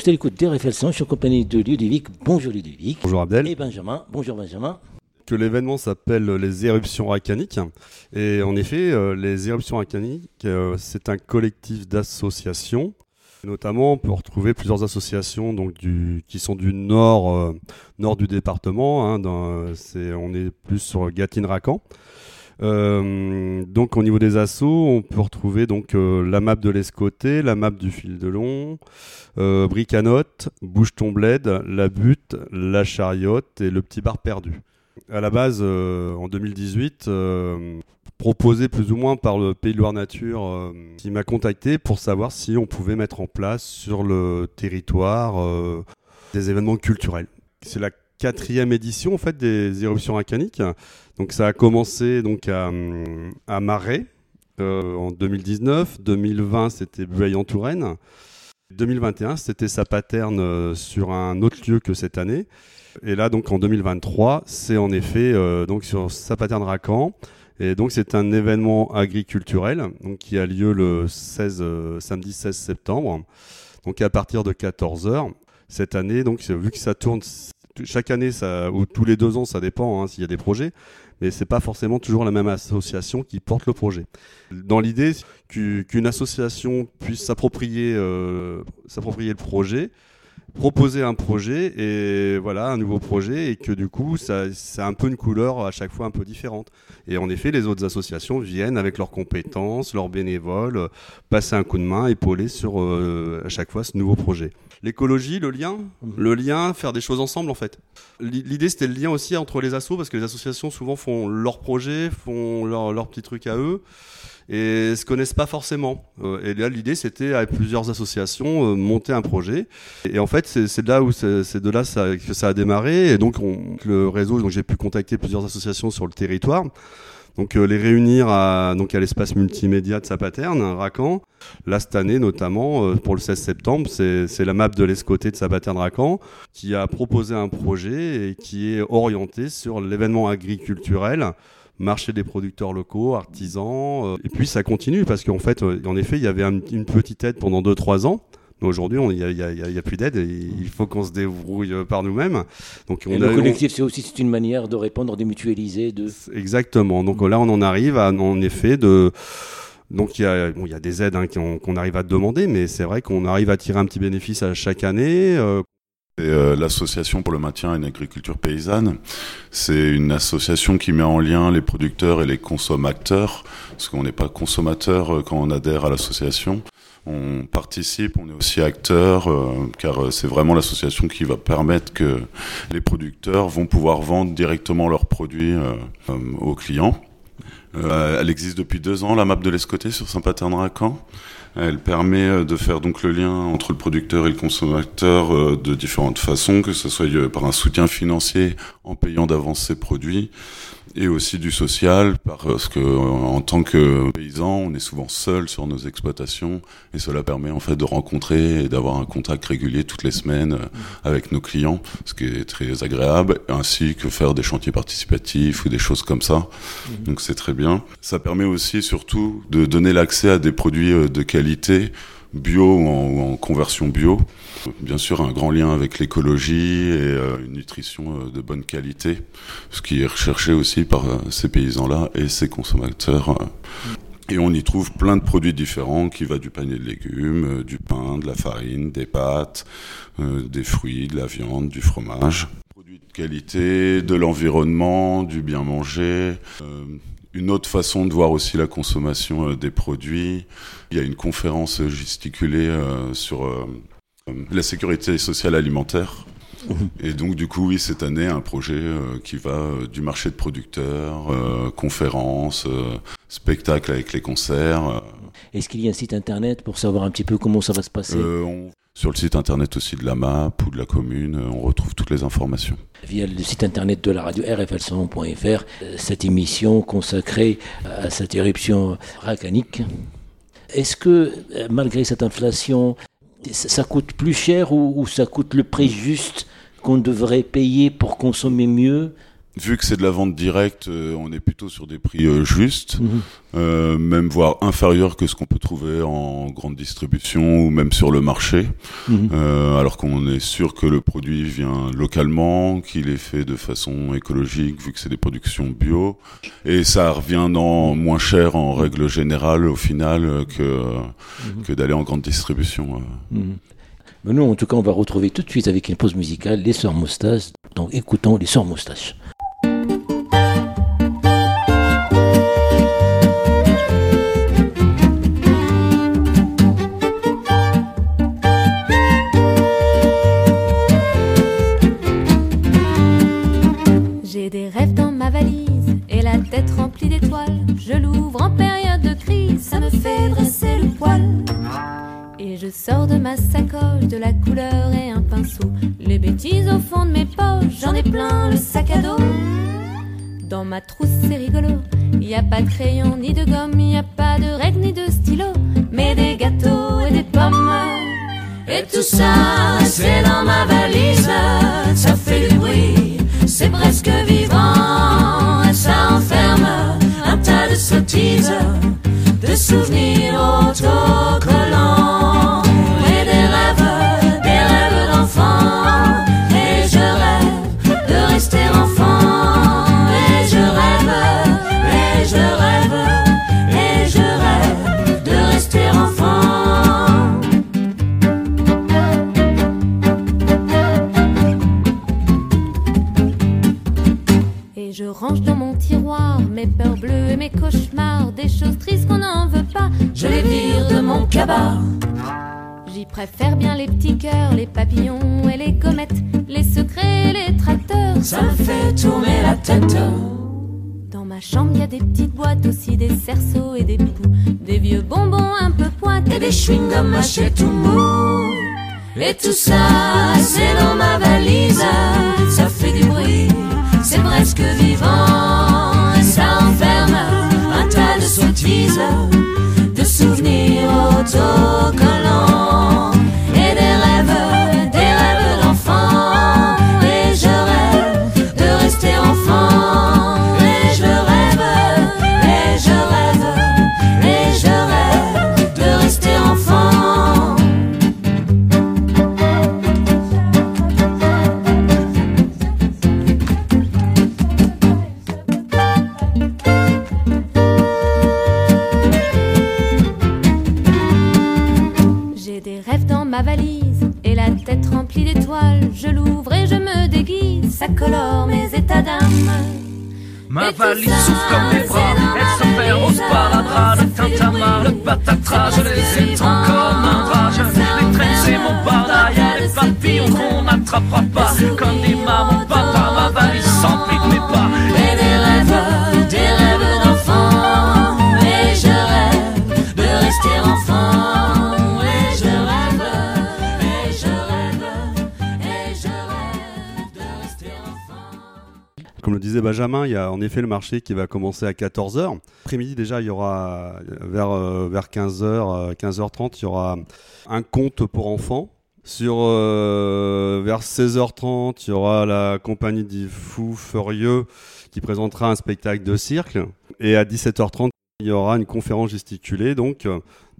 Je t'écoute d'RFL 100, je suis en compagnie de Ludovic. Bonjour Ludovic. Bonjour Abdel. Et Benjamin. Bonjour Benjamin. Que l'événement s'appelle les éruptions racaniques. Et en effet, euh, les éruptions racaniques, euh, c'est un collectif d'associations. Notamment, on peut retrouver plusieurs associations donc, du, qui sont du nord, euh, nord du département. Hein, dans, on est plus sur Gatine-Racan. Euh, donc au niveau des assauts, on peut retrouver donc euh, la map de l'escoté, la map du fil de long, euh, Bricanote, Bouge ton bled, la butte, la chariote et le petit bar perdu. À la base, en 2018, euh, proposé plus ou moins par le Pays de Loire Nature, qui m'a contacté pour savoir si on pouvait mettre en place sur le territoire des événements culturels. C'est la quatrième édition en fait des éruptions racaniques. Donc ça a commencé donc à, à Marais euh, en 2019, 2020 c'était Bueil en Touraine, 2021 c'était sa paterne euh, sur un autre lieu que cette année. Et là donc en 2023 c'est en effet euh, donc sur sa paterne Racan. Et donc c'est un événement agriculturel donc qui a lieu le 16 euh, samedi 16 septembre. Donc à partir de 14h cette année donc vu que ça tourne chaque année, ou tous les deux ans, ça dépend hein, s'il y a des projets, mais c'est pas forcément toujours la même association qui porte le projet. Dans l'idée qu'une association puisse s'approprier euh, s'approprier le projet, proposer un projet et voilà un nouveau projet et que du coup ça, ça a un peu une couleur à chaque fois un peu différente. Et en effet, les autres associations viennent avec leurs compétences, leurs bénévoles, euh, passer un coup de main, épauler sur euh, à chaque fois ce nouveau projet. L'écologie, le lien, le lien, faire des choses ensemble en fait. L'idée c'était le lien aussi entre les assos parce que les associations souvent font leurs projets, font leurs leur petits trucs à eux et se connaissent pas forcément. Euh, et là, l'idée, c'était avec plusieurs associations euh, monter un projet. Et en fait, c'est de là où c'est de là ça, que ça a démarré. Et donc, on, le réseau, donc j'ai pu contacter plusieurs associations sur le territoire. Donc euh, les réunir à, donc à l'espace multimédia de sa paterne, Racan. Là, cette année, notamment, euh, pour le 16 septembre, c'est la map de l'escoté de sa paterne Racan qui a proposé un projet et qui est orienté sur l'événement agriculturel marché des producteurs locaux, artisans. euh, et puis ça continue parce qu'en fait, euh, en effet, il y avait un- une petite aide pendant 2-3 ans. Mais aujourd'hui, il n'y a, y a- il y a plus d'aide il faut qu'on se débrouille euh, par nous-mêmes. Donc Et le collectif, c'est aussi une manière de répondre, de mutualiser, de. Exactement. Donc là, on en arrive à, en effet, de. Donc il y a, bon, il y a des aides hein, qu'on arrive à demander, mais c'est vrai qu'on arrive à tirer un petit bénéfice à chaque année. euh, l'association pour le maintien et une agriculture paysanne, c'est une association qui met en lien les producteurs et les consommateurs, parce qu'on n'est pas consommateur euh, quand on adhère à l'association. On participe, on est aussi acteur, euh, car euh, c'est vraiment l'association qui va permettre que les producteurs vont pouvoir vendre directement leurs produits euh, euh, aux clients. Euh, elle existe depuis deux ans, la map de l'escoté sur Saint-Patern-Racan. Elle permet euh, de faire donc le lien entre le producteur et le consommateur euh, de différentes façons, que ce soit euh, par un soutien financier en payant d'avance ses produits, et aussi du social, parce que euh, en tant que paysan, on est souvent seul sur nos exploitations, et cela permet en fait de rencontrer et d'avoir un contact régulier toutes les semaines euh, avec nos clients, ce qui est très agréable, ainsi que faire des chantiers participatifs ou des choses comme ça. Donc c'est très bien. Ça permet aussi surtout de donner l'accès à des produits euh, de qualité bio ou en, ou en conversion bio. Bien sûr, un grand lien avec l'écologie et euh, une nutrition euh, de bonne qualité, ce qui est recherché aussi par euh, ces paysans-là et ces consommateurs. Et on y trouve plein de produits différents qui va du panier de légumes, du pain, de la farine, des pâtes, des fruits, de la viande, du fromage. Produits de qualité, de l'environnement, du bien manger. Une autre façon de voir aussi la consommation euh, des produits. Il y a une conférence gesticulée euh, sur euh, la sécurité sociale alimentaire. Et donc du coup, oui, cette année, un projet euh, qui va euh, du marché de producteurs, euh, conférences, spectacles avec les concerts. Est-ce qu'il y a un site internet pour savoir un petit peu comment ça va se passer? On- sur le site internet aussi de la MAP ou de la commune, euh, on retrouve toutes les informations. Via le site internet de la radio rfl100.fr, euh, cette émission consacrée à cette éruption racanique. Est-ce que, euh, malgré cette inflation, ça coûte plus cher ou ça coûte le prix juste qu'on devrait payer pour consommer mieux vu que c'est de la vente directe, euh, on est plutôt sur des prix euh, justes, mhm. euh, même voire inférieurs que ce qu'on peut trouver en grande distribution ou même sur le marché. Mhm. alors qu'on est sûr que le produit vient localement, qu'il est fait de façon écologique, vu que c'est des productions bio, et ça revient dans moins cher en règle générale au final que mhm. que d'aller en grande distribution. Mais nous, en tout cas, on va retrouver tout de suite avec une pause musicale les Sœurs Moustaches. Donc écoutons les Sœurs Moustaches. Trousse, c'est rigolo. Y a pas de crayon ni de gomme, y a pas de règles ni de stylo, mais des gâteaux et des pommes. Et tout ça, c'est dans ma valise. Ça fait du bruit, c'est presque vivant. Et ça enferme un tas de sottises, de souvenirs autocollants. Des cerceaux et des poux, des vieux bonbons un peu pointés, et des chewing-gums mâchés tout mou. Et tout ça, c'est dans ma valise. Ça fait du bruit, c'est presque vivant. Et ça enferme un tas de sottises de souvenirs autocollants Ma valise souffle comme des bras, elle s'enferme au sparadrap, le tintamarre, le patatras, je les étends comme un drap, les traîne, c'est mon barda, des papillons qu'on n'attrapera pas, comme des mamans, papa, ma valise s'emplit de mes pas. Benjamin, il y a en effet le marché qui va commencer à 14h. Après-midi déjà, il y aura vers, euh, vers 15h, 15h30, il y aura un conte pour enfants. Sur euh, vers 16h30, il y aura la compagnie des fous furieux qui présentera un spectacle de cirque. Et à 17h30, il y aura une conférence gesticulée, donc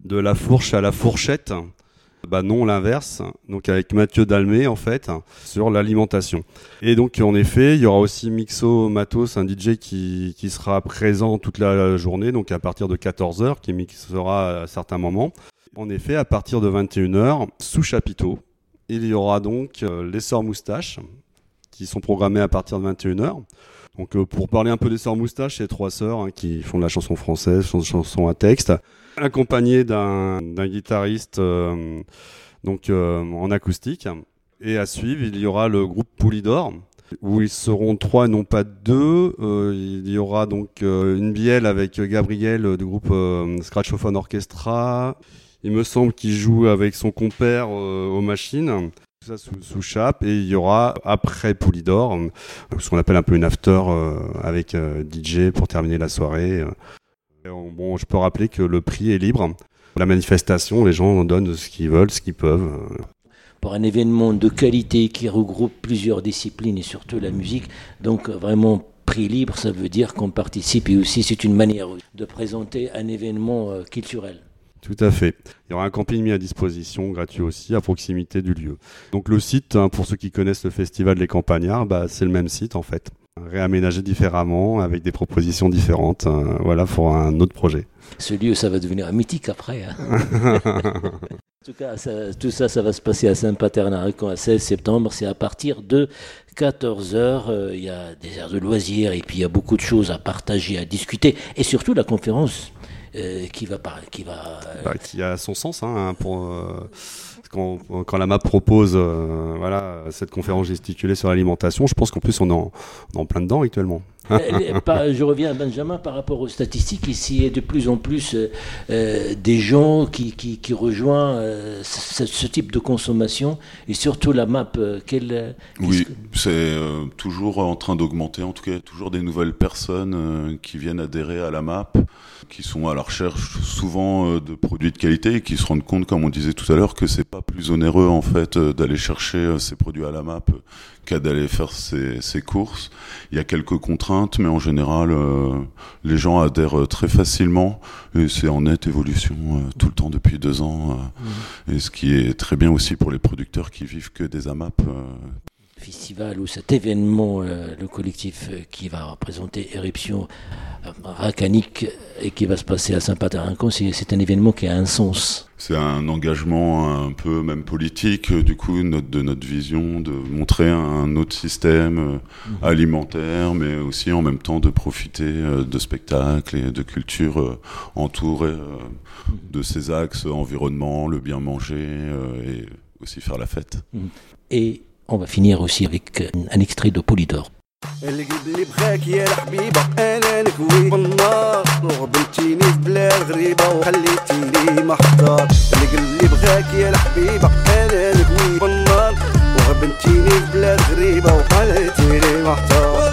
de la fourche à la fourchette. Bah non, l'inverse. Donc avec Mathieu Dalmé en fait sur l'alimentation. Et donc en effet, il y aura aussi Mixo Matos, un DJ qui, qui sera présent toute la journée, donc à partir de 14h, qui mixera à certains moments. En effet, à partir de 21h, sous chapiteau, il y aura donc euh, les Sœurs Moustaches qui sont programmées à partir de 21h. Donc euh, pour parler un peu des Sœurs Moustaches, c'est trois sœurs hein, qui font de la chanson française, chanson à texte, accompagnées d'un guitariste euh, donc euh, en acoustique. Et à suivre, il y aura le groupe Poulidor, où ils seront trois, non pas deux. Euh, il y aura donc euh, une bielle avec Gabriel du groupe euh, Scratchophone Orchestra. Il me semble qu'il joue avec son compère aux machines. Tout ça sous, chape. Et il y aura après Poulidor, euh, ce qu'on appelle un peu une after euh, avec euh, DJ pour terminer la soirée. Bon, je peux rappeler que le prix est libre. La manifestation, les gens donnent ce qu'ils veulent, ce qu'ils peuvent. pour un événement de qualité qui regroupe plusieurs disciplines et surtout la musique. Donc vraiment prix libre, ça veut dire qu'on participe et aussi c'est une manière de présenter un événement euh, culturel. Tout à fait. Il y aura un camping mis à disposition, gratuit aussi, à proximité du lieu. Donc le site, hein, pour ceux qui connaissent le festival des Campagnards, bah, c'est le même site en fait. Réaménagé différemment, avec des propositions différentes. Hein, voilà pour un autre projet. Ce lieu, ça va devenir mythique après. Hein. en tout cas, tout ça, ça va se passer à Saint-Paternaric le 16 septembre. C'est à partir de 14 h euh, Il y a des aires de loisirs et puis il y a beaucoup de choses à partager, à discuter. Et surtout la conférence euh, qui va qui va euh, bah, qui a son sens hein, pour quand, quand, la MAP propose voilà cette conférence gesticulée sur l'alimentation je pense qu'en plus on est en plein dedans actuellement je reviens à Benjamin par rapport aux statistiques. Ici, il y a de plus en plus euh, euh, des gens qui, qui, rejoignent euh, ce, type de consommation et surtout la map. quelle, oui, c'est toujours en train d'augmenter. En tout cas, il y a toujours des nouvelles personnes qui viennent adhérer à la map, qui sont à la recherche souvent de produits de qualité et qui se rendent compte, comme on disait tout à l'heure, que c'est pas plus onéreux en fait d'aller chercher ces produits à la map d'aller faire ses, ses, courses. Il y a quelques contraintes, mais en général, euh, les gens adhèrent très facilement et c'est en nette évolution euh, tout le temps depuis deux ans. Euh, mmh. Et ce qui est très bien aussi pour les producteurs qui vivent que des AMAP festival ou cet événement, euh, le collectif euh, qui va représenter Éruption euh, Racanique et qui va se passer à Saint-Patarincon, c'est un événement qui a un sens. C'est un engagement un peu même politique, du coup, de notre vision, de montrer un autre système mhm. alimentaire, mais aussi en même temps de profiter de spectacles et de culture entourée mhm. de ces axes environnement, le bien manger et aussi faire la fête. Mhm. Et on va finir aussi avec un extrait de Polydor. القلب اللي بخاك يا الحبيبة انا نكوي بالنار وغبنتيني في بلاد غريبة وخليتيني محتار القلب اللي بخاك يا الحبيبة انا نكوي بالنار وغبنتيني في بلاد غريبة وخليتيني محتار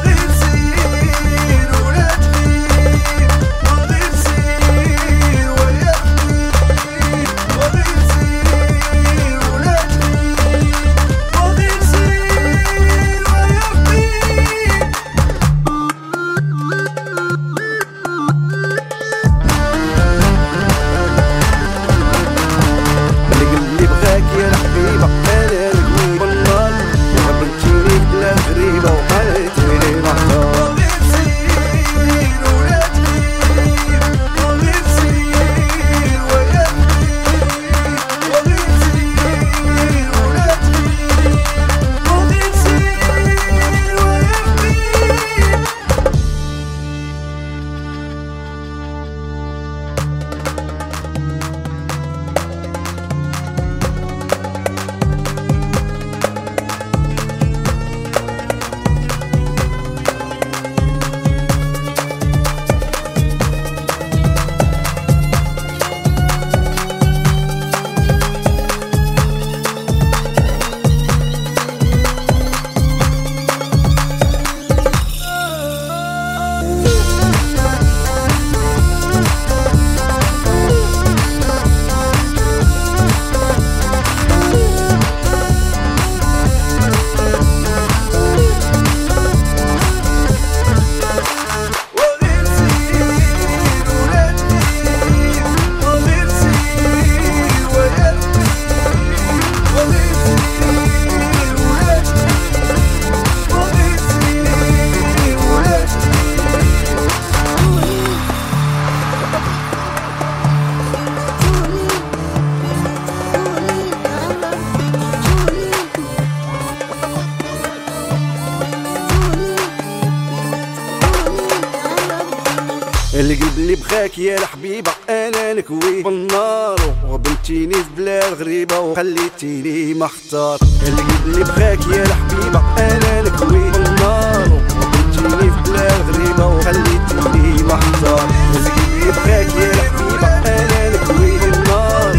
يا الحبيبة أنا نكوي بالنار. وغبنتيني في بلاد غريبة وخليتيني محتار القلب اللي بخاك يا الحبيبة أنا نكوي بالنار. وغبنتيني في بلاد غريبة وخليتيني محتار القلب اللي بخاك يا الحبيبة أنا نكوي بالنار.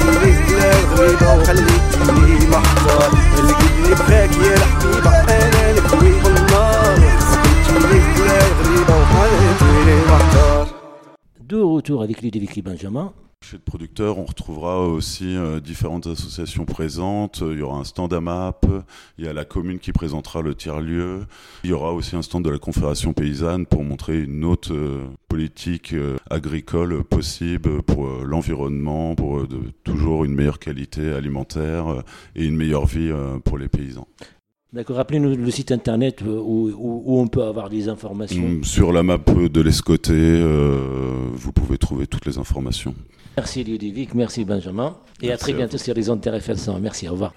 وغبنتيني في بلاد غريبة وخليتيني محتار القلب اللي بخاك يا الحبيبة de retour avec Ludovic Benjamin. Chez le producteur, on retrouvera aussi euh, différentes associations présentes. Il y aura un stand à map, il y a la commune qui présentera le tiers-lieu. Il y aura aussi un stand de la Confédération paysanne pour montrer une autre euh, politique euh, agricole possible pour l'environnement, pour toujours une meilleure qualité alimentaire et une meilleure vie pour les paysans. D'accord, rappelez-nous le site internet où, où, on peut avoir des informations. Mm, sur la map de l'Escoté, vous pouvez trouver toutes les informations. Merci Ludovic, merci Benjamin. Et à très bientôt sur les ondes TRFL 100. Merci, au revoir.